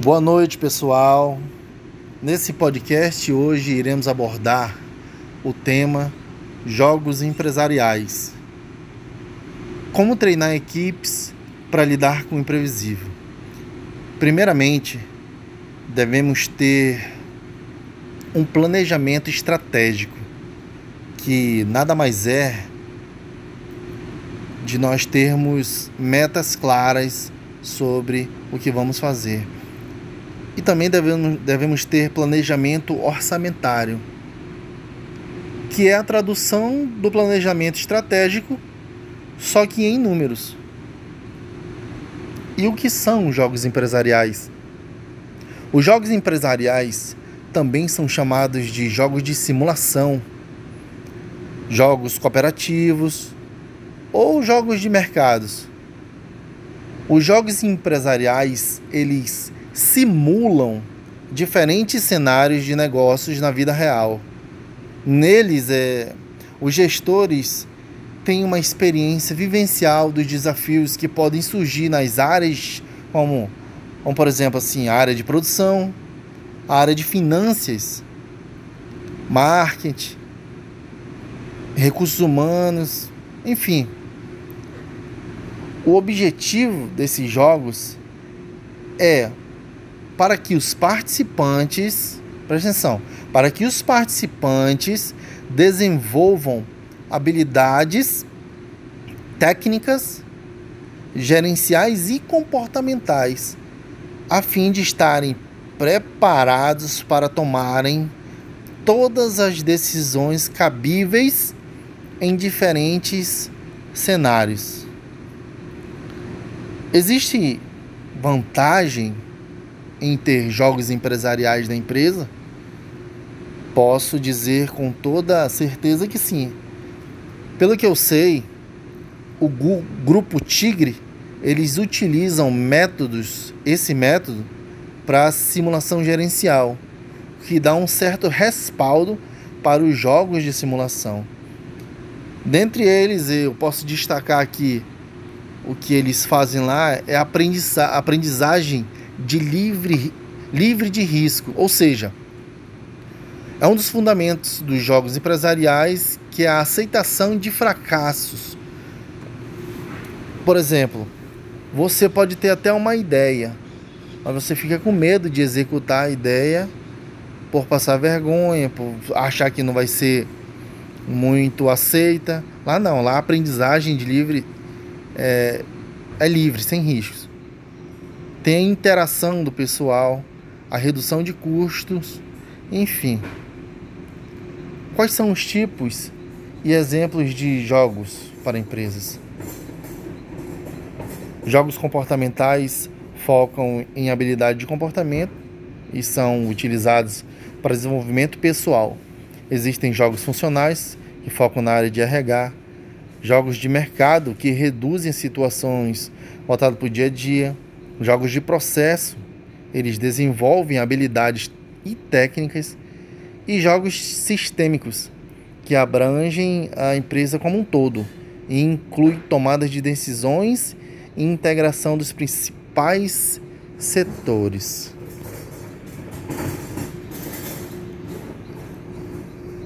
Boa noite, pessoal. Nesse podcast hoje iremos abordar o tema jogos empresariais. Como treinar equipes para lidar com o imprevisível? Primeiramente, devemos ter um planejamento estratégico, que nada mais é de nós termos metas claras sobre o que vamos fazer e também devemos, devemos ter planejamento orçamentário, que é a tradução do planejamento estratégico, só que em números. E o que são os jogos empresariais? Os jogos empresariais também são chamados de jogos de simulação, jogos cooperativos ou jogos de mercados. Os jogos empresariais, eles simulam diferentes cenários de negócios na vida real. Neles, é, os gestores têm uma experiência vivencial dos desafios que podem surgir nas áreas como, como por exemplo, assim, a área de produção, a área de finanças, marketing, recursos humanos, enfim. O objetivo desses jogos é para que os participantes, presta atenção, para que os participantes desenvolvam habilidades técnicas, gerenciais e comportamentais, a fim de estarem preparados para tomarem todas as decisões cabíveis em diferentes cenários. Existe vantagem em ter jogos empresariais da empresa? Posso dizer com toda certeza que sim. Pelo que eu sei, o grupo Tigre, eles utilizam métodos, esse método para simulação gerencial, que dá um certo respaldo para os jogos de simulação. Dentre eles, eu posso destacar aqui o que eles fazem lá é aprendizagem de livre, livre de risco, ou seja, é um dos fundamentos dos jogos empresariais que é a aceitação de fracassos. Por exemplo, você pode ter até uma ideia, mas você fica com medo de executar a ideia por passar vergonha, por achar que não vai ser muito aceita. Lá não, lá a aprendizagem de livre é, é livre, sem riscos tem a interação do pessoal, a redução de custos, enfim. Quais são os tipos e exemplos de jogos para empresas? Jogos comportamentais focam em habilidade de comportamento e são utilizados para desenvolvimento pessoal. Existem jogos funcionais que focam na área de RH, jogos de mercado que reduzem situações voltadas para o dia a dia, Jogos de processo, eles desenvolvem habilidades e técnicas e jogos sistêmicos, que abrangem a empresa como um todo e inclui tomadas de decisões e integração dos principais setores.